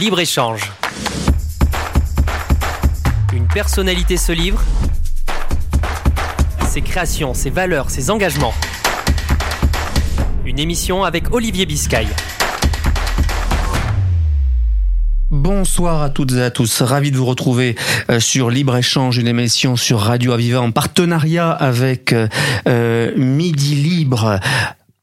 Libre-échange. Une personnalité se livre. Ses créations, ses valeurs, ses engagements. Une émission avec Olivier Biscay. Bonsoir à toutes et à tous. Ravi de vous retrouver euh, sur Libre Échange, une émission sur Radio Aviva en partenariat avec euh, euh, Midi Libre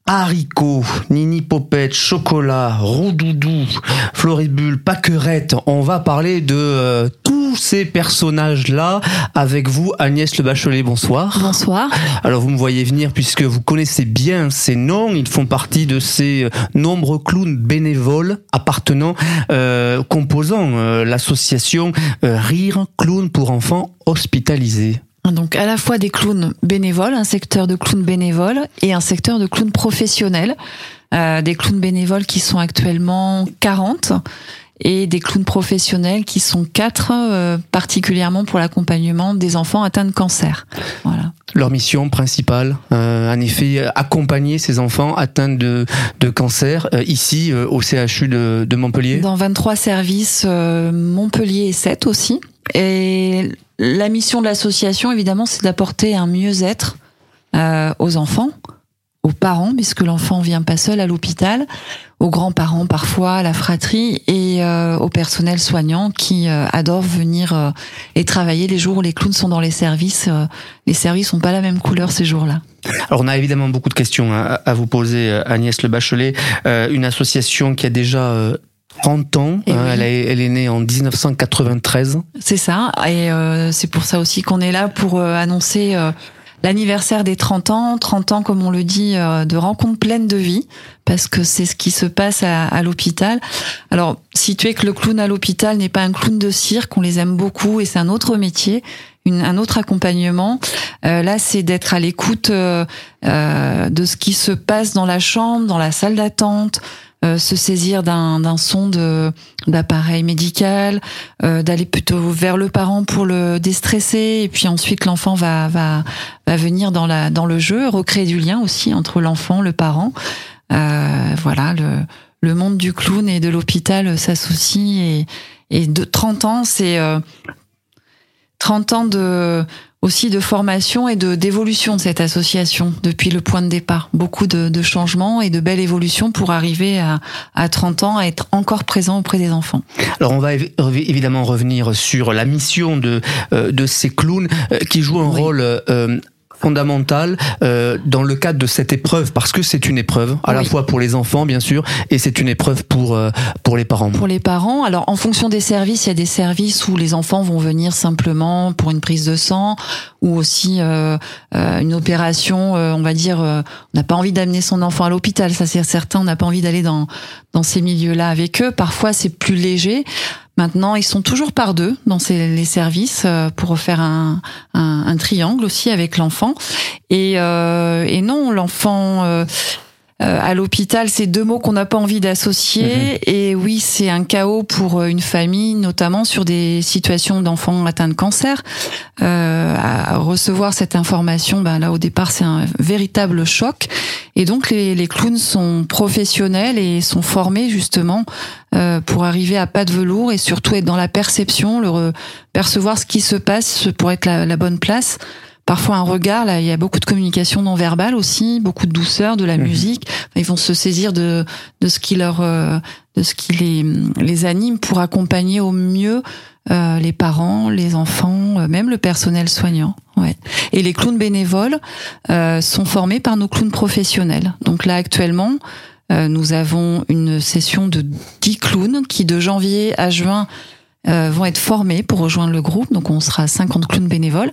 haricots, nini popette, chocolat, roudoudou, floribule, paquerette. On va parler de euh, tous ces personnages-là avec vous, Agnès Le Bachelet. Bonsoir. Bonsoir. Alors vous me voyez venir puisque vous connaissez bien ces noms. Ils font partie de ces euh, nombreux clowns bénévoles appartenant, euh, composant euh, l'association Rire Clown pour enfants hospitalisés. Donc à la fois des clowns bénévoles, un secteur de clowns bénévoles et un secteur de clowns professionnels. Euh, des clowns bénévoles qui sont actuellement 40 et des clowns professionnels qui sont 4 euh, particulièrement pour l'accompagnement des enfants atteints de cancer. Voilà. Leur mission principale, euh, en effet, accompagner ces enfants atteints de, de cancer, ici au CHU de, de Montpellier. Dans 23 services, Montpellier et 7 aussi. Et la mission de l'association, évidemment, c'est d'apporter un mieux-être euh, aux enfants, aux parents, puisque l'enfant vient pas seul à l'hôpital, aux grands-parents parfois, à la fratrie, et euh, au personnel soignant qui euh, adore venir euh, et travailler les jours où les clowns sont dans les services. euh, les services ont pas la même couleur ces jours-là. Alors on a évidemment beaucoup de questions à, à vous poser, euh, Agnès Le Bachelet. Une association qui a déjà 30 ans, Eh hein, oui. elle, est, elle est née en 1993. C'est ça, et euh, c'est pour ça aussi qu'on est là pour euh, annoncer euh, l'anniversaire des 30 ans. 30 ans, comme on le dit, euh, de rencontres pleines de vie, parce que c'est ce qui se passe à, à l'hôpital. Alors, situer que le clown à l'hôpital n'est pas un clown de cirque, on les aime beaucoup, et c'est un autre métier. Une, un autre accompagnement. Euh, là, c'est d'être à l'écoute euh, euh, de ce qui se passe dans la chambre, dans la salle d'attente, euh, se saisir d'un son de d'appareil médical, euh, d'aller plutôt vers le parent pour le déstresser, et puis ensuite l'enfant va va va venir dans la dans le jeu, recréer du lien aussi entre l'enfant, le parent. Euh, voilà, le le monde du clown et de l'hôpital s'associe et et de 30 ans, c'est euh, 30 ans de aussi de formation et de d'évolution de cette association depuis le point de départ. Beaucoup de, de changements et de belles évolutions pour arriver à, à 30 ans à être encore présent auprès des enfants. Alors on va évi- évidemment revenir sur la mission de, euh, de ces clowns euh, qui jouent un Oui. rôle euh, fondamental euh, dans le cadre de cette épreuve parce que c'est une épreuve à la fois pour les enfants bien sûr et c'est une épreuve pour euh, pour les parents. Pour les parents, alors en fonction des services, il y a des services où les enfants vont venir simplement pour une prise de sang ou aussi euh, euh, une opération, euh, on va dire, euh, on n'a pas envie d'amener son enfant à l'hôpital, ça c'est certain, on n'a pas envie d'aller dans, dans ces milieux-là avec eux. Parfois c'est plus léger. Maintenant, ils sont toujours par deux dans ces, les services euh, pour faire un, triangle aussi avec l'enfant. Et, euh, non, l'enfant euh, à l'hôpital, c'est deux mots qu'on n'a pas envie d'associer. Et oui, c'est un chaos pour euh, une famille, notamment sur des situations d'enfants atteints de cancer. Euh, à recevoir cette information, ben là au départ, c'est un véritable choc. Et donc les, les clowns sont professionnels et sont formés justement euh, pour arriver à pas de velours et surtout être dans la perception, le percevoir ce qui se passe pour être la, la bonne place. Parfois un regard, là, il y a beaucoup de communication non verbale aussi, beaucoup de douceur, de la Mhm. musique. Ils vont se saisir de de ce qui leur euh, de ce qui les les anime pour accompagner au mieux euh, les parents, les enfants, euh, même le personnel soignant. Ouais. Et les clowns bénévoles euh, sont formés par nos clowns professionnels. Donc là actuellement, euh, nous avons une session de 10 clowns qui de janvier à juin euh, vont être formés pour rejoindre le groupe. Donc on sera 50 clowns bénévoles.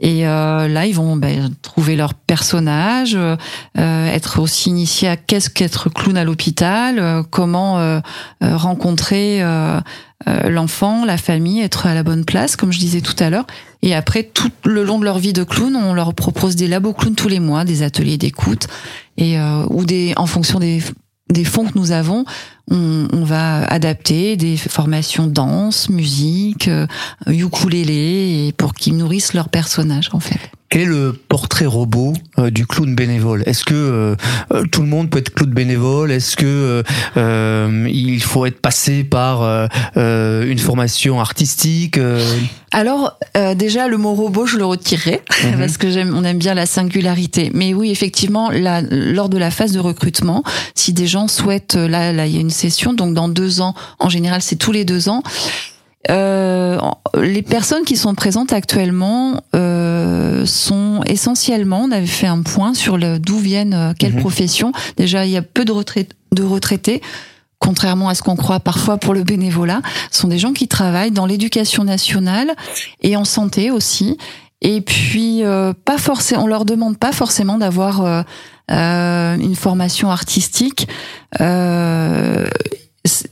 Et euh, là, ils vont ben, trouver leur personnage, euh, être aussi initiés à qu'est-ce qu'être clown à l'hôpital, euh, comment euh, rencontrer l'enfant, la famille, être à la bonne place, comme je disais tout à l'heure. Et après, tout le long de leur vie de clown, on leur propose des labos clowns tous les mois, des ateliers d'écoute, et ou des en fonction des des fonds que nous avons, on, on va adapter des formations danse, musique, euh, ukulélé, et pour qu'ils nourrissent leur personnage en fait. Quel est le portrait robot euh, du clown bénévole? Est-ce que euh, euh, tout le monde peut être clown bénévole? Est-ce que il faut être passé par une formation artistique Alors déjà le mot robot je le retirerai mhm. parce que j'aime on aime bien la singularité. Mais oui effectivement la, lors de la phase de recrutement, si des gens souhaitent là là il y a une session donc dans deux ans en général c'est tous les deux ans. Euh, les personnes qui sont présentes actuellement euh, sont essentiellement, on avait fait un point sur d'où viennent euh, quelles mhm. professions. Déjà, il y a peu de, de retraités contrairement à ce qu'on croit parfois pour le bénévolat, sont des gens qui travaillent dans l'éducation nationale et en santé aussi. Et puis, euh, pas forcément, on leur demande pas forcément d'avoir une formation artistique. Euh,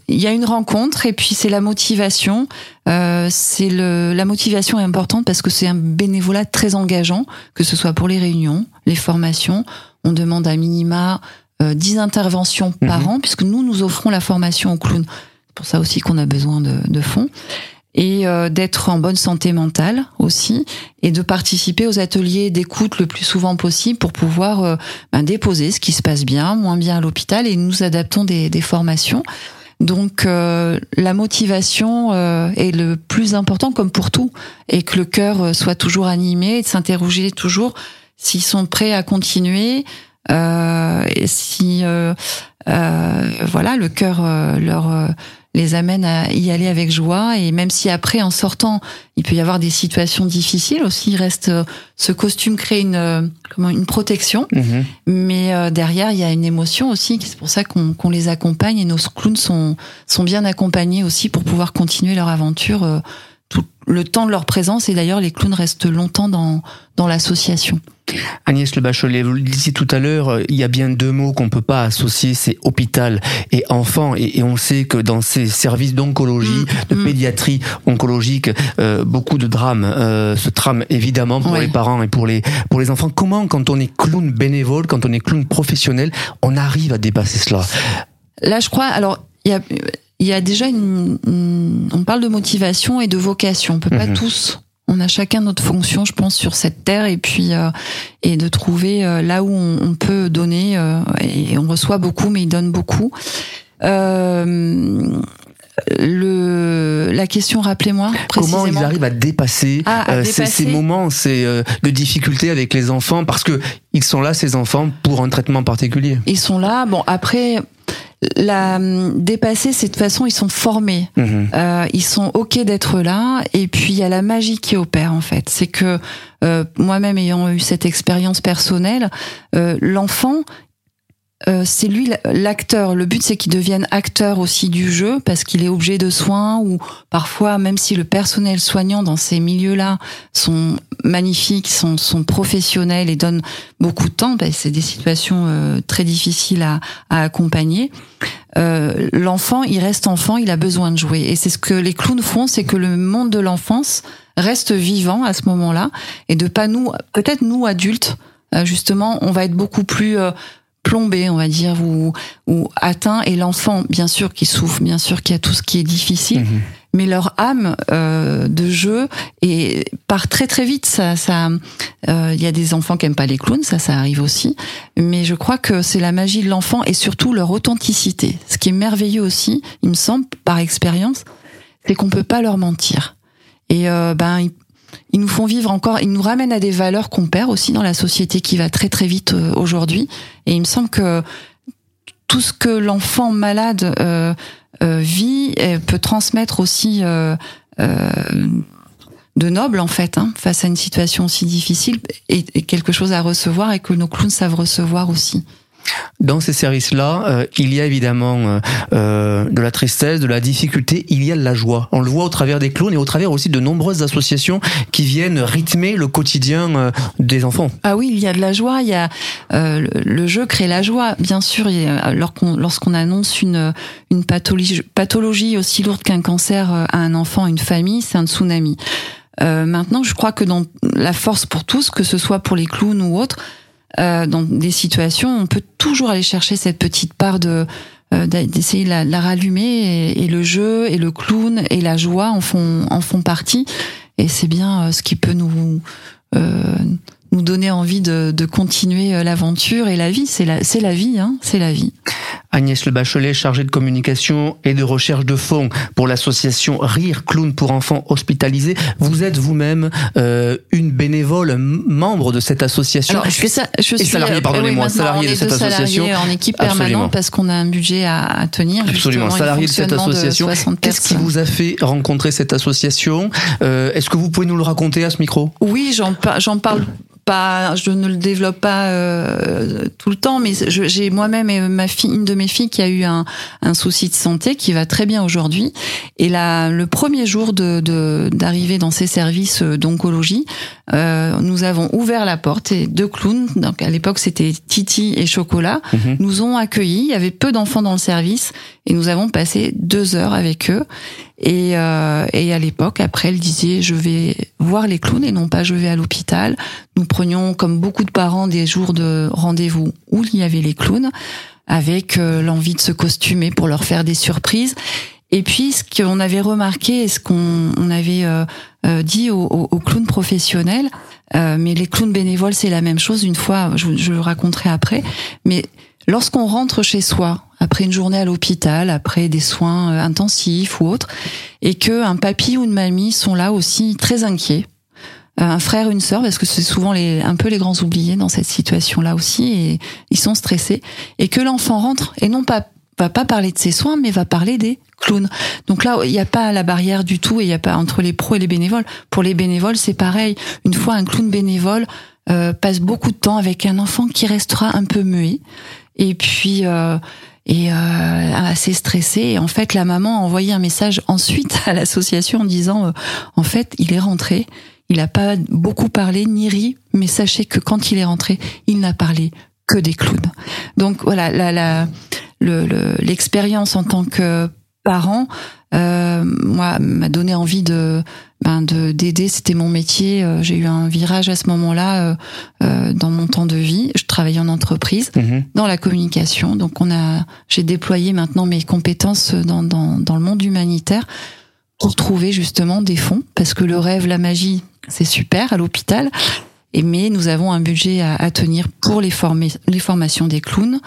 il y a une rencontre et puis c'est la motivation. Euh, c'est le la motivation est importante parce que c'est un bénévolat très engageant, que ce soit pour les réunions, les formations. On demande à minima euh, 10 interventions par mhm. an puisque nous nous offrons la formation au clown. C'est pour ça aussi qu'on a besoin de, de fonds et euh, d'être en bonne santé mentale aussi et de participer aux ateliers d'écoute le plus souvent possible pour pouvoir euh, ben, déposer ce qui se passe bien, moins bien à l'hôpital et nous adaptons des, des formations. Donc euh, la motivation euh, est le plus important comme pour tout et que le cœur euh, soit toujours animé et de s'interroger toujours s'ils sont prêts à continuer et si voilà le cœur leur les amène à y aller avec joie et même si après en sortant il peut y avoir des situations difficiles aussi il reste euh, ce costume crée une euh, comment une protection mhm. mais euh, derrière il y a une émotion aussi c'est pour ça qu'on les accompagne et nos clowns sont sont bien accompagnés aussi pour pouvoir continuer leur aventure tout le temps de leur présence et d'ailleurs les clowns restent longtemps dans dans l'association. Agnès Le Bachelet, vous le disiez tout à l'heure, il y a bien deux mots qu'on peut pas associer, c'est hôpital et enfant. Et, on sait que dans ces services d'oncologie, mm. de mm. pédiatrie oncologique, euh, beaucoup de drames euh, se trament évidemment pour les parents et pour les pour les enfants. Comment, quand on est clown bénévole, quand on est clown professionnel, on arrive à dépasser cela? Là, je crois. Alors, il y a il y a déjà une, on parle de motivation et de vocation. On peut pas mhm. tous. On a chacun notre fonction, je pense, sur cette terre, et puis euh, et de trouver euh, là où on, peut donner. Euh, et on reçoit beaucoup, mais il donne beaucoup. le la question, rappelez-moi. Comment ils arrivent à dépasser, ah, Ces, ces, moments, ces de difficultés avec les enfants, parce que ils sont là, ces enfants, pour un traitement particulier. Ils sont là. Bon, après, la dépasser, c'est de toute façon ils sont formés, mhm. euh, ils sont ok d'être là, et puis il y a la magie qui opère en fait. C'est que euh, moi-même ayant eu cette expérience personnelle, euh, l'enfant euh, c'est lui l'acteur. Le but, c'est qu'il devienne acteur aussi du jeu parce qu'il est objet de soins ou parfois, même si le personnel soignant dans ces milieux-là sont magnifiques, sont, sont professionnels et donnent beaucoup de temps, ben, c'est des situations euh, très difficiles à, à accompagner. Euh, l'enfant, il reste enfant, il a besoin de jouer. Et c'est ce que les clowns font, c'est que le monde de l'enfance reste vivant à ce moment-là et de pas nous, peut-être nous adultes, justement, on va être beaucoup plus plombé, on va dire, ou, ou atteint, et l'enfant, bien sûr, qui souffre, bien sûr, qui a tout ce qui est difficile, mhm. mais leur âme euh, de jeu et part très très vite. Ça, ça, il euh, y a des enfants qui aiment pas les clowns, ça, ça arrive aussi. Mais je crois que c'est la magie de l'enfant et surtout leur authenticité. Ce qui est merveilleux aussi, il me semble, par expérience, c'est qu'on peut pas leur mentir. Et euh, ben, ils nous font vivre encore, ils nous ramènent à des valeurs qu'on perd aussi dans la société qui va très très vite euh, aujourd'hui. Et il me semble que tout ce que l'enfant malade euh, euh, vit peut transmettre aussi de noble en fait hein, face à une situation aussi difficile et, et, quelque chose à recevoir et que nos clowns savent recevoir aussi. Dans ces services-là, euh, il y a évidemment euh, euh, de la tristesse, de la difficulté, il y a de la joie. On le voit au travers des clowns et au travers aussi de nombreuses associations qui viennent rythmer le quotidien des enfants. Ah oui, il y a de la joie, il y a le jeu crée la joie, bien sûr. Lorsqu'on annonce une, une pathologie, pathologie aussi lourde qu'un cancer à un enfant, à une famille, c'est un tsunami. maintenant, je crois que dans la force pour tous, que ce soit pour les clowns ou autres, euh, dans des situations, on peut toujours aller chercher cette petite part de euh, d'essayer de la, rallumer et, le jeu et le clown et la joie en font en font partie et c'est bien euh, ce qui peut nous nous donner envie de, de continuer l'aventure et la vie. C'est la, c'est la vie, hein, c'est la vie. Agnès Le Bachelet, chargée de communication et de recherche de fonds pour l'association Rire Clown pour enfants hospitalisés. Vous êtes vous-même euh, une bénévole, membre de cette association. Alors, je suis, ça, je suis salarié, pardonnez-moi, salarié de cette association. en équipe permanente parce qu'on a un budget à, à tenir. Absolument, salarié de cette association. Qu'est-ce qui vous a fait rencontrer cette association? Euh, Est-ce que vous pouvez nous le raconter à ce micro? Oui, j'en parle pas, je ne le développe pas euh, tout le temps, mais j'ai moi-même et ma fille, une de mes filles qui a eu un, un souci de santé qui va très bien aujourd'hui. Et là, le premier jour de d'arriver dans ces services d'oncologie, euh, nous avons ouvert la porte et deux clowns, donc à l'époque c'était Titi et Chocolat, mhm. nous ont accueillis. Il y avait peu d'enfants dans le service et nous avons passé deux heures avec eux. Et, euh, et à l'époque, après, elle disait je vais voir les clowns et non pas je vais à l'hôpital. Nous prenions, comme beaucoup de parents, des jours de rendez-vous où il y avait les clowns, avec euh, l'envie de se costumer pour leur faire des surprises. Et puis, ce qu'on avait remarqué et ce qu'on on avait euh, euh, dit aux, clowns professionnels, mais les clowns bénévoles, c'est la même chose. Une fois, je, je le raconterai après, mais lorsqu'on rentre chez soi, après une journée à l'hôpital, après des soins euh, intensifs ou autres, et que un papy ou une mamie sont là aussi très inquiets, euh, un frère, une sœur, parce que c'est souvent les, un peu les grands oubliés dans cette situation-là aussi, et ils sont stressés, et que l'enfant rentre et non pas va pas parler de ses soins, mais va parler des clowns. Donc là, il n'y a pas la barrière du tout, et il n'y a pas entre les pros et les bénévoles. Pour les bénévoles, c'est pareil. Une fois un clown bénévole euh, passe beaucoup de temps avec un enfant qui restera un peu muet, et puis euh, et euh, assez stressé. Et en fait, la maman a envoyé un message ensuite à l'association en disant, euh, en fait, il est rentré, il n'a pas beaucoup parlé ni ri, mais sachez que quand il est rentré, il n'a parlé que des clowns. Donc voilà, la, la, l'expérience en tant que parents, euh, moi, m'a donné envie de ben de d'aider. C'était mon métier. Euh, j'ai eu un virage à ce moment-là euh, euh, dans mon temps de vie. Je travaillais en entreprise, mhm. dans la communication. Donc on a, j'ai déployé maintenant mes compétences dans, dans dans le monde humanitaire pour trouver justement des fonds, parce que le rêve, la magie, c'est super à l'hôpital. Et mais nous avons un budget à, à tenir pour les former, les formations des clowns,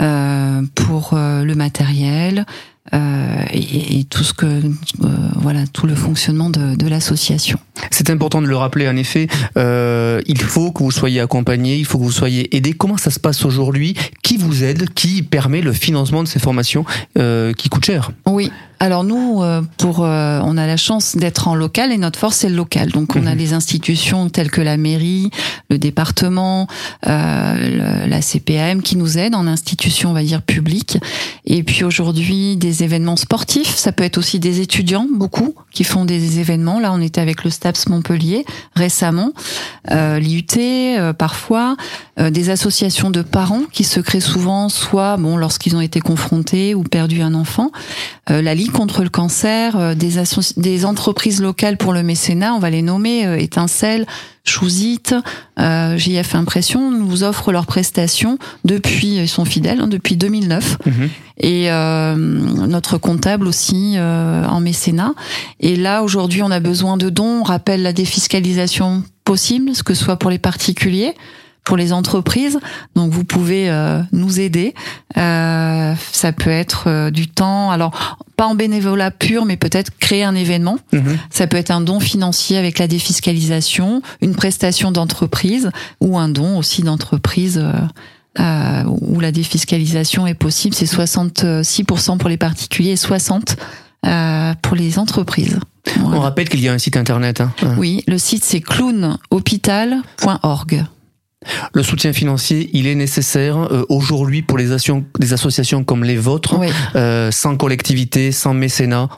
euh, pour le matériel, euh, et, et, tout ce que euh, voilà tout le fonctionnement de, de l'association. C'est important de le rappeler en effet. Euh, il faut que vous soyez accompagné, il faut que vous soyez aidé. Comment ça se passe aujourd'hui? Qui vous aide? Qui permet le financement de ces formations euh, qui coûtent cher? Oui. Alors nous, euh, pour, euh, on a la chance d'être en local et notre force c'est le local. Donc on a mhm. des institutions telles que la mairie, le département, euh, la CPAM qui nous aident en institution, on va dire publique. Et puis aujourd'hui des événements sportifs. Ça peut être aussi des étudiants, beaucoup, qui font des événements. Là, on était avec le Montpellier récemment, euh, l'IUT euh, parfois, euh, des associations de parents qui se créent souvent, soit bon lorsqu'ils ont été confrontés ou perdu un enfant, la Ligue contre le cancer, euh, des, des entreprises locales pour le mécénat, on va les nommer, euh, Étincelle, Chouzit, euh, JF Impression nous offrent leurs prestations depuis, ils sont fidèles, hein, depuis 2009. Mhm. Et euh, notre comptable aussi euh, en mécénat. Et là, aujourd'hui, on a besoin de dons. On rappelle la défiscalisation possible, ce que ce soit pour les particuliers, pour les entreprises. Donc vous pouvez euh, nous aider. Euh, ça peut être euh, du temps. Alors pas en bénévolat pur, mais peut-être créer un événement. Mhm. Ça peut être un don financier avec la défiscalisation, une prestation d'entreprise ou un don aussi d'entreprise. Euh, où la défiscalisation est possible, c'est 66% pour les particuliers et 60% pour les entreprises. On rappelle qu'il y a un site internet. Hein. Oui, le site c'est clownhôpital.org. Le soutien financier, il est nécessaire euh, aujourd'hui pour les, des associations comme les vôtres, euh, sans collectivité, sans mécénat.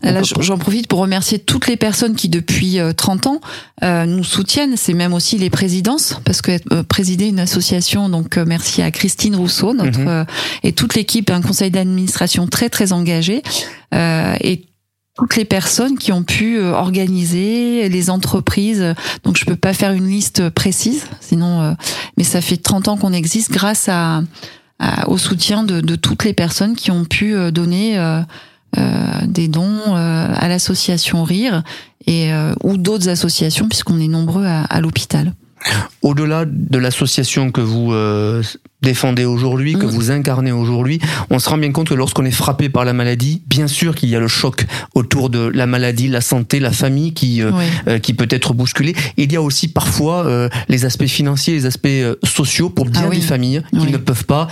j'en profite pour remercier toutes les personnes qui depuis 30 euh, ans euh, nous soutiennent. C'est même aussi les présidences, parce que euh, présider une association, donc merci à Christine Rousseau, notre mhm. et toute l'équipe, un conseil d'administration très très engagé. et toutes les personnes qui ont pu euh, organiser, les entreprises. Donc je peux pas faire une liste précise, sinon. Euh, mais ça fait 30 ans qu'on existe grâce au soutien de, toutes les personnes qui ont pu euh, donner des dons à l'association Rire et ou d'autres associations puisqu'on est nombreux à l'hôpital. Au-delà de l'association que vous euh, défendez aujourd'hui, que Mm. vous incarnez aujourd'hui, on se rend bien compte que lorsqu'on est frappé par la maladie, bien sûr qu'il y a le choc autour de la maladie, la santé, la famille qui euh, Oui. euh, qui peut être bousculée. Il y a aussi parfois euh, les aspects financiers, les aspects euh, sociaux pour bien Ah oui. des familles qui Oui. ne peuvent pas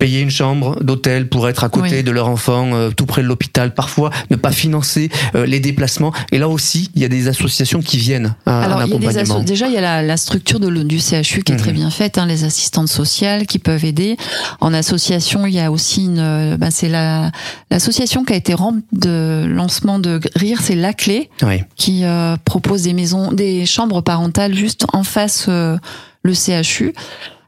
payer une chambre d'hôtel pour être à côté Oui. de leur enfant, euh, tout près de l'hôpital, parfois ne pas financer euh, les déplacements. Et là aussi, il y a des associations qui viennent à Alors, un accompagnement. déjà, il y a la, la structure de, du CHU qui est très Mhm. bien faite, hein, les assistantes sociales qui peuvent aider. En association, il y a aussi une, bah, c'est la l'association qui a été remplie de lancement de rire, c'est la clé Oui. qui euh, propose des maisons, des chambres parentales juste en face euh, le CHU.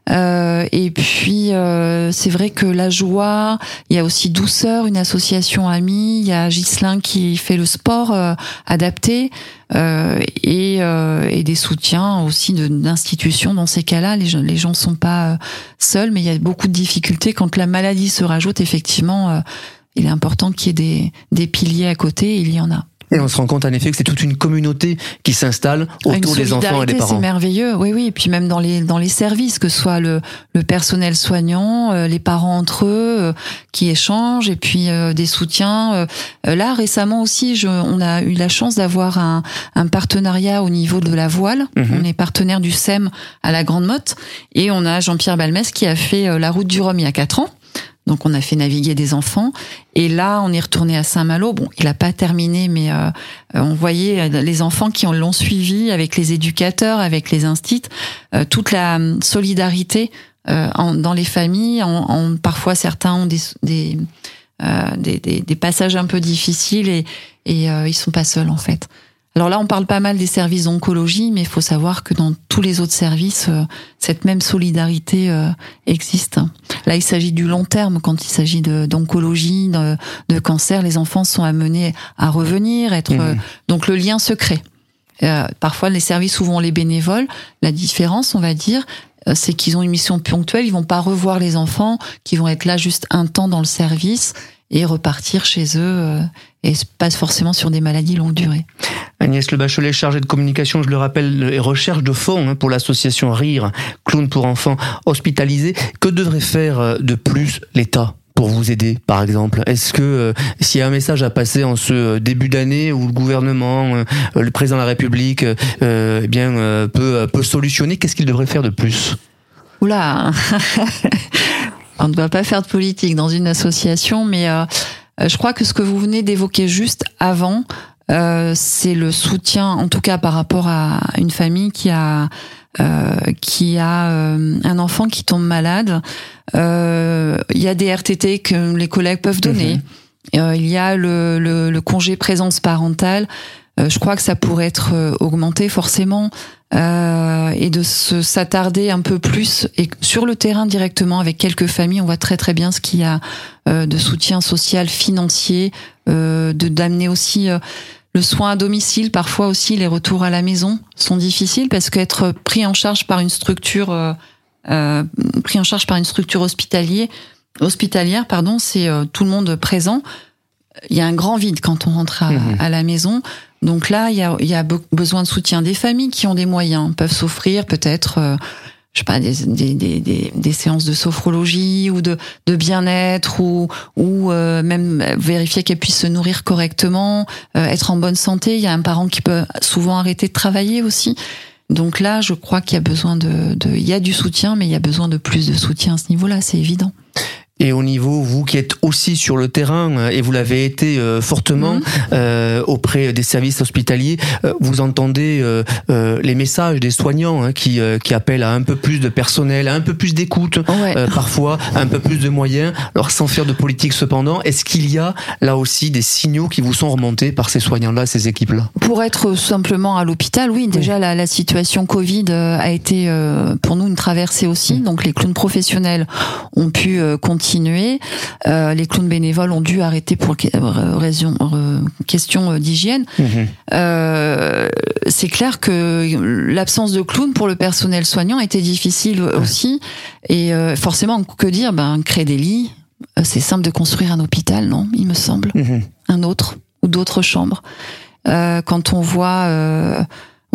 Euh, et puis euh, c'est vrai que la joie, il y a aussi douceur, une association amie, il y a Ghislain qui fait le sport euh, adapté euh, et, euh, et des soutiens aussi d'institutions dans ces cas-là. Les gens, les gens sont pas euh, seuls, mais il y a beaucoup de difficultés quand la maladie se rajoute. Effectivement, il est important qu'il y ait des, des piliers à côté. Il y en a. Et on se rend compte en effet que c'est toute une communauté qui s'installe Ah, autour des enfants et des solidarité, C'est parents. merveilleux, oui, oui. Et puis même dans les dans les services, que ce soit le le personnel soignant, euh, les parents entre eux, euh, qui échangent, et puis euh, des soutiens. Euh, euh, là récemment aussi, je, on a eu la chance d'avoir un un partenariat au niveau de la voile. Mhm. On est partenaire du SEM à la Grande Motte, et on a Jean-Pierre Balmès qui a fait euh, la route du Rhum il y a quatre ans. Donc on a fait naviguer des enfants et là on est retourné à Saint-Malo. Bon, il a pas terminé, mais euh, euh, on voyait euh, les enfants qui ont- l'ont suivi avec les éducateurs, avec les instits, euh, toute la hum, solidarité euh, en- dans les familles. En, en- parfois certains ont des des, euh, des, des- passages un peu difficiles et, et ils sont pas seuls en fait. Alors là, on parle pas mal des services d'oncologie, mais il faut savoir que dans tous les autres services, euh, cette même solidarité euh, existe. Là, il s'agit du long terme. Quand il s'agit d'oncologie, de, de cancer, les enfants sont amenés à revenir, être Mhm. euh, donc le lien se crée. Euh, parfois, les services souvent les bénévoles. La différence, on va dire, c'est qu'ils ont une mission ponctuelle. Ils vont pas revoir les enfants, qui vont être là juste un temps dans le service et repartir chez eux, euh, et pas forcément sur des maladies longue durée. Agnès Le Bachelet, chargée de communication, je le rappelle, et recherche de fonds hein, pour l'association Rire, clown pour enfants hospitalisés. Que devrait faire euh, de plus l'État pour vous aider, par exemple? Est-ce que euh, s'il y a un message à passer en ce début d'année où le gouvernement, euh, le président de la République, euh, eh bien peut peut solutionner, qu'est-ce qu'il devrait faire de plus? Oula On ne doit pas faire de politique dans une association, mais euh, euh, je crois que ce que vous venez d'évoquer juste avant, euh, c'est le soutien, en tout cas par rapport à une famille qui a euh, qui a euh, un enfant qui tombe malade. Euh, Il y a des RTT que les collègues peuvent donner. Euh, il y a le, le, le congé présence parentale. Euh, je crois que ça pourrait être augmenté forcément euh, et de se s'attarder un peu plus et sur le terrain directement avec quelques familles. On voit très très bien ce qu'il y a euh, de soutien social, financier, euh, de d'amener aussi euh, le soin à domicile. Parfois aussi les retours à la maison sont difficiles parce qu'être pris en charge par une structure euh, euh, pris en charge par une structure hospitalière hospitalière pardon c'est tout le monde présent il y a un grand vide quand on rentre à, Mhm. à la maison. Donc là, il y a, y a be- besoin de soutien des familles qui ont des moyens, peuvent s'offrir peut-être, euh, je sais pas, des, des, des, des, séances de sophrologie ou de, de bien-être ou, ou euh, même vérifier qu'elle puisse se nourrir correctement, euh, être en bonne santé. Il y a un parent qui peut souvent arrêter de travailler aussi. Donc là, je crois qu'il y a besoin de, de, il y a du soutien, mais il y a besoin de plus de soutien à ce niveau-là, c'est évident. Et au niveau, vous qui êtes aussi sur le terrain, euh, et vous l'avez été euh, fortement Mhm. euh, auprès des services hospitaliers, euh, vous entendez euh, euh, les messages des soignants hein, qui, euh, qui appellent à un peu plus de personnel, à un peu plus d'écoute, Ouais. euh, parfois à un peu plus de moyens. Alors sans faire de politique cependant, est-ce qu'il y a là aussi des signaux qui vous sont remontés par ces soignants-là, ces équipes-là? Pour être simplement à l'hôpital, oui, déjà la, la situation Covid a été euh, pour nous une traversée aussi. Donc les clowns professionnels ont pu euh, continuer, Euh, les clowns bénévoles ont dû arrêter pour euh, raison, euh, question euh, d'hygiène. Euh, c'est clair que l'absence de clown pour le personnel soignant était difficile aussi. Et euh, forcément, que dire? Ben créer des lits, c'est simple de construire un hôpital, non Il me semble Mhm. un autre ou d'autres chambres. Euh, quand on voit, euh,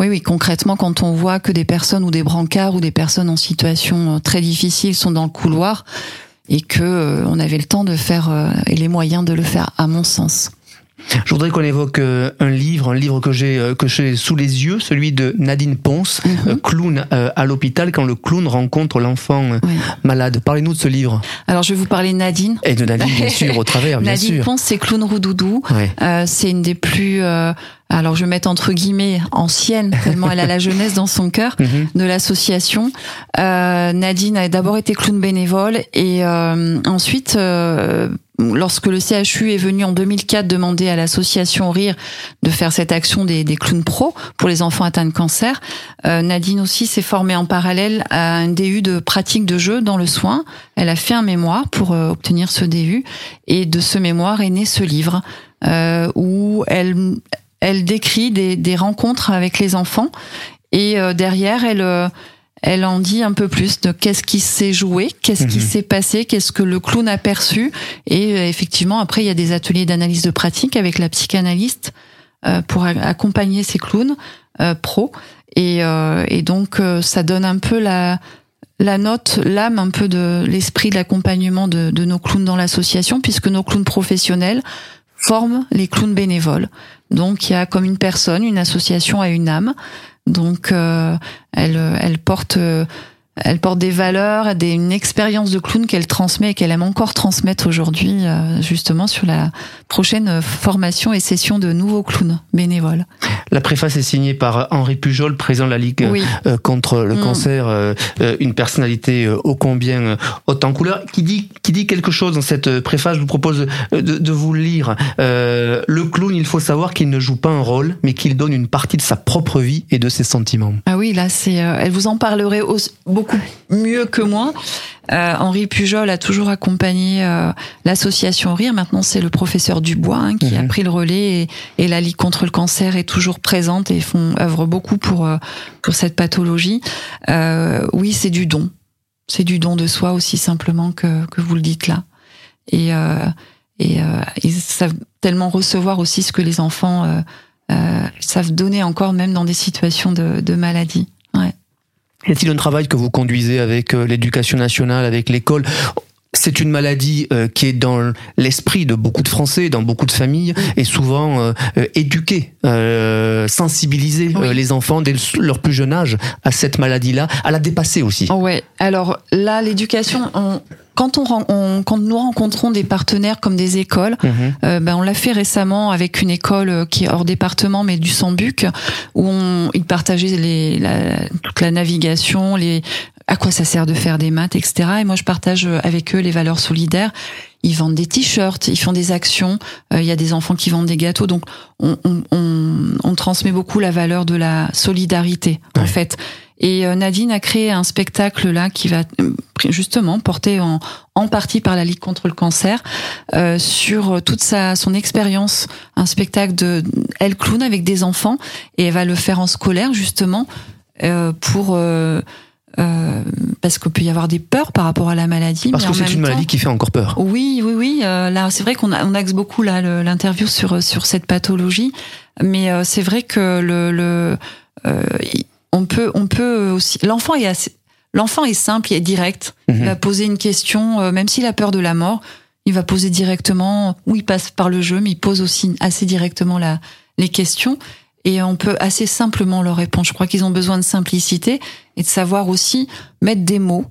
Oui, oui, concrètement, quand on voit que des personnes ou des brancards ou des personnes en situation très difficile sont dans le couloir et que euh, on avait le temps de faire euh, et les moyens de le faire, à mon sens. Je voudrais qu'on évoque euh, un livre, un livre que j'ai euh, que j'ai sous les yeux, celui de Nadine Ponce, euh, clown à l'hôpital quand le clown rencontre l'enfant Oui. malade. Parlez-nous de ce livre Alors, je vais vous parler de Nadine. et de Nadine bien sûr au travers, bien Nadine sûr. Ponce, c'est Clown Roudoudou. Ouais. Euh, c'est une des plus, euh, alors je vais mettre entre guillemets anciennes, tellement elle a la jeunesse dans son cœur, Mhm. de l'association. Euh, Nadine a d'abord été clown bénévole et euh, ensuite, euh, lorsque le CHU est venu en 2004 demander à l'association Rire de faire cette action des, des clowns pro pour les enfants atteints de cancer, euh, Nadine aussi s'est formée en parallèle à un DU de pratique de jeu dans le soin. Elle a fait un mémoire pour euh, obtenir ce DU et de ce mémoire est né ce livre euh, où elle elle décrit des, des rencontres avec les enfants et derrière elle elle en dit un peu plus de qu'est-ce qui s'est joué, qu'est-ce qui Mhm. s'est passé, qu'est-ce que le clown a perçu. Et euh, effectivement, après, il y a des ateliers d'analyse de pratique avec la psychanalyste euh, pour accompagner ces clowns euh, pro. Et, euh, et donc, ça donne un peu la, la note, l'âme un peu de l'esprit de l'accompagnement de, de nos clowns dans l'association, puisque nos clowns professionnels forment les clowns bénévoles. Donc, il y a comme une personne, une association a une âme. Donc, euh, elle, elle porte, euh, elle porte des valeurs, des, une expérience de clown qu'elle transmet et qu'elle aime encore transmettre aujourd'hui, euh, justement sur la prochaine formation et session de nouveaux clowns bénévoles. La préface est signée par Henri Pujol, président de la Ligue Oui. euh, contre le Mm. cancer, euh, une personnalité ô combien haute en couleur, qui dit, qui dit quelque chose dans cette préface. Je vous propose de, de vous le lire. Le clown, il faut savoir qu'il ne joue pas un rôle, mais qu'il donne une partie de sa propre vie et de ses sentiments. Ah oui, là, c'est, elle vous en parlerait aussi- beaucoup mieux que moi. Euh, Henri Pujol a toujours accompagné euh, l'association Rire. Maintenant, c'est le professeur Dubois hein, qui Mhm. a pris le relais et, et la Ligue contre le cancer est toujours présente et font œuvre beaucoup pour euh, pour cette pathologie. Euh, oui, c'est du don. C'est du don de soi aussi simplement que que vous le dites là. Et euh, et euh, ils savent tellement recevoir aussi ce que les enfants euh, euh, savent donner encore même dans des situations de, de maladie. A-t-il un travail que vous conduisez avec euh, l'éducation nationale, avec l'école? C'est une maladie euh, qui est dans l'esprit de beaucoup de Français, dans beaucoup de familles, et souvent euh, euh, éduquer, euh, sensibiliser Oui. euh, les enfants dès le- leur plus jeune âge à cette maladie-là, à la dépasser aussi. Oh ouais. Alors là, l'éducation, on- quand on, on- quand nous rencontrons des partenaires comme des écoles, Mhm. euh, ben on l'a fait récemment avec une école qui est hors département mais du Sambuc où on ils partageaient les, la, toute la navigation, les à quoi ça sert de faire des maths, etc. Et moi je partage euh, avec eux les valeurs solidaires. Ils vendent des t-shirts, ils font des actions. euh, Il y a des enfants qui vendent des gâteaux, donc on, on, on, on transmet beaucoup la valeur de la solidarité en fait. Et euh, Nadine a créé un spectacle là qui va justement porté en, en partie par la Ligue contre le cancer euh, sur toute sa son expérience, un spectacle de elle clown avec des enfants et elle va le faire en scolaire justement euh, pour euh, euh, parce qu'il peut y avoir des peurs par rapport à la maladie. Parce mais que c'est une temps- maladie qui fait encore peur. oui, oui, oui. euh, là, c'est vrai qu'on on axe beaucoup là l'interview sur sur cette pathologie, mais euh, c'est vrai que le, le euh, on peut on peut aussi l'enfant est assez l'enfant est simple, il est direct. Il Mhm. va poser une question, euh, même s'il a peur de la mort, il va poser directement. Ou il passe par le jeu, mais il pose aussi assez directement la les questions. Et on peut assez simplement leur répondre. Je crois qu'ils ont besoin de simplicité et de savoir aussi mettre des mots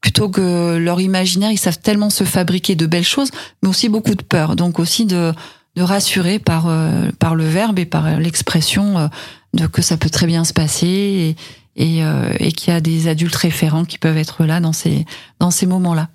plutôt que leur imaginaire, ils savent tellement se fabriquer de belles choses, mais aussi beaucoup de peur. Donc aussi de, de rassurer par, euh, par le verbe et par l'expression euh, de que ça peut très bien se passer et, et, euh, et qu'il y a des adultes référents qui peuvent être là dans ces, dans ces moments-là.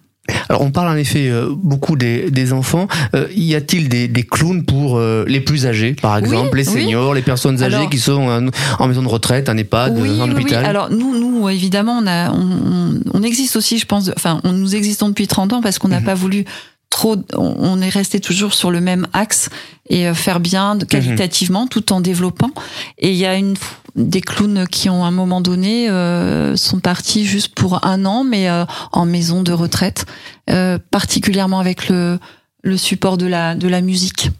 Alors on parle en effet euh, beaucoup des, des enfants. Euh, y a-t-il des, des clowns pour euh, les plus âgés, par exemple, les oui. seniors, les personnes âgées Alors- qui sont en, en maison de retraite, en EHPAD, oui, en hôpital? Alors nous, nous évidemment, on, a, on, on- existe aussi, je pense. Enfin, on, nous existons depuis 30 ans parce qu'on n'a Mhm. pas voulu trop. On, est resté toujours sur le même axe et euh, faire bien de- qualitativement tout en développant. Et il y a une des clowns qui ont à un moment donné euh, sont partis juste pour un an, mais euh, en maison de retraite, euh, particulièrement avec le le support de la de la musique.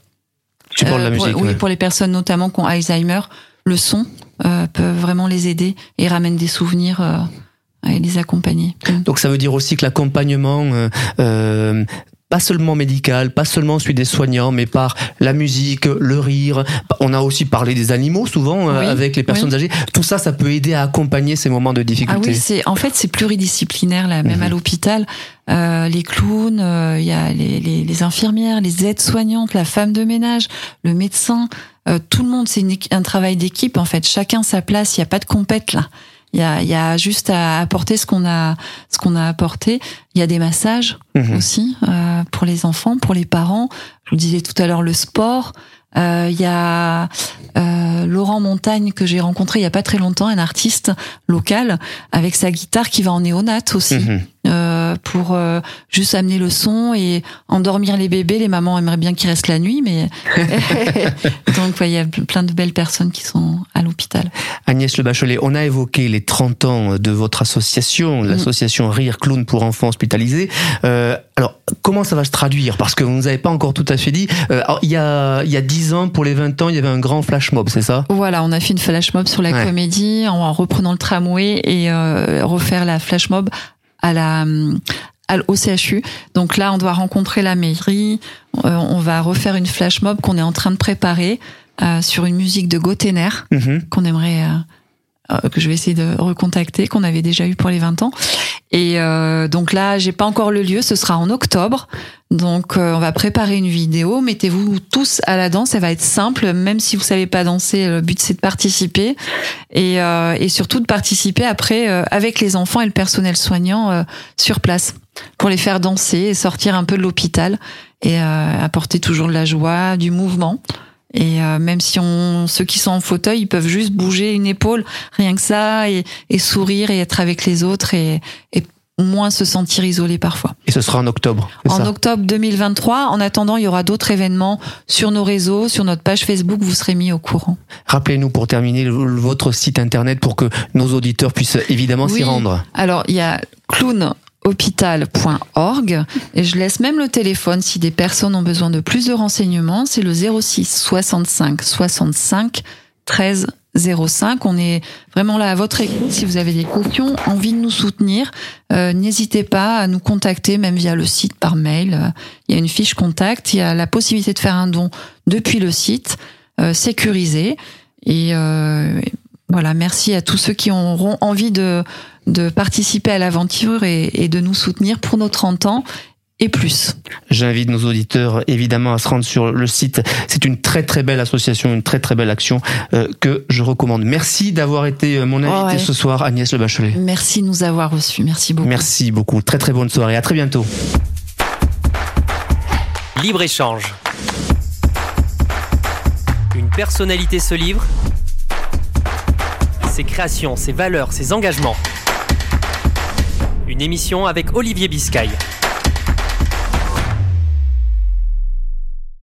Support de la Euh, pour- musique. oui, ouais. pour les personnes notamment qui ont Alzheimer, le son peut vraiment les aider et ramène des souvenirs et les accompagner. Donc ça veut dire aussi que l'accompagnement euh, pas seulement médical, pas seulement celui des soignants, mais par la musique, le rire. On a aussi parlé des animaux souvent euh, avec les personnes âgées. Tout ça, ça peut aider à accompagner ces moments de difficulté. Ah oui, c'est en fait c'est pluridisciplinaire là, même à mhm. l'hôpital. Euh, les clowns, il euh, y a les, les, les infirmières, les aides-soignantes, la femme de ménage, le médecin. Euh, tout le monde, c'est un travail d'équipe en fait. Chacun sa place. Il n'y a pas de compète là. Il y a, y a, juste à apporter ce qu'on a, ce qu'on a apporté. Il y a des massages mhm. aussi euh, pour les enfants, pour les parents. Je vous disais tout à l'heure le sport. Euh, il y a euh, Laurent Montagne que j'ai rencontré il y a pas très longtemps, un artiste local avec sa guitare qui va en néonate aussi. Mhm. Euh, pour euh, juste amener le son et endormir les bébés. Les mamans aimeraient bien qu'ils restent la nuit, mais donc il y a plein de belles personnes qui sont à l'hôpital. Agnès Le Bachelet, on a évoqué les 30 ans de votre association, mm. l'association Rire Clown pour enfants hospitalisés. Euh, alors, comment ça va se traduire? Parce que vous nous avez pas encore tout à fait dit. Euh, il, y a, il y a 10 ans, pour les 20 ans, il y avait un grand flash mob, c'est ça? Voilà, on a fait une flash mob sur la comédie en reprenant le tramway et refaire la flash mob à la au CHU. Donc là, on doit rencontrer la mairie. Euh, on va refaire une flash mob qu'on est en train de préparer euh, sur une musique de Gotener mhm. qu'on aimerait euh, que je vais essayer de recontacter, qu'on avait déjà eu pour les 20 ans. Et donc là, j'ai pas encore le lieu. Ce sera en octobre. Donc on va préparer une vidéo. Mettez-vous tous à la danse. Ça va être simple, même si vous savez pas danser. Le but c'est de participer et, et surtout de participer après avec les enfants et le personnel soignant sur place pour les faire danser et sortir un peu de l'hôpital et euh, apporter toujours de la joie, du mouvement. Et euh, même si on, ceux qui sont en fauteuil, ils peuvent juste bouger une épaule, rien que ça, et, et sourire et être avec les autres et, et moins se sentir isolé parfois. Et ce sera en octobre. En octobre 2023. En attendant, il y aura d'autres événements sur nos réseaux, sur notre page Facebook. Vous serez mis au courant. Rappelez-nous pour terminer votre site internet pour que nos auditeurs puissent évidemment s'y rendre. Alors il y a clown hôpital.org et je laisse même le téléphone si des personnes ont besoin de plus de renseignements, c'est le 06 65 65 13 05. On est vraiment là à votre écoute. Si vous avez des questions, envie de nous soutenir, euh, n'hésitez pas à nous contacter, même via le site par mail. Il y a une fiche contact. Il y a la possibilité de faire un don depuis le site, euh, sécurisé. Et euh, voilà, merci à tous ceux qui auront envie de de participer à l'aventure et, de nous soutenir pour nos 30 ans et plus. J'invite nos auditeurs évidemment à se rendre sur le site. C'est une très très belle association, une très très belle action euh, que je recommande. Merci d'avoir été euh, mon invité ce soir, Agnès Le Bachelet. Merci de nous avoir reçus. Merci beaucoup. Merci beaucoup. Très très bonne soirée. À très bientôt. Libre échange. Une personnalité se livre. Ses créations, ses valeurs, ses engagements. Une émission avec Olivier Biscay.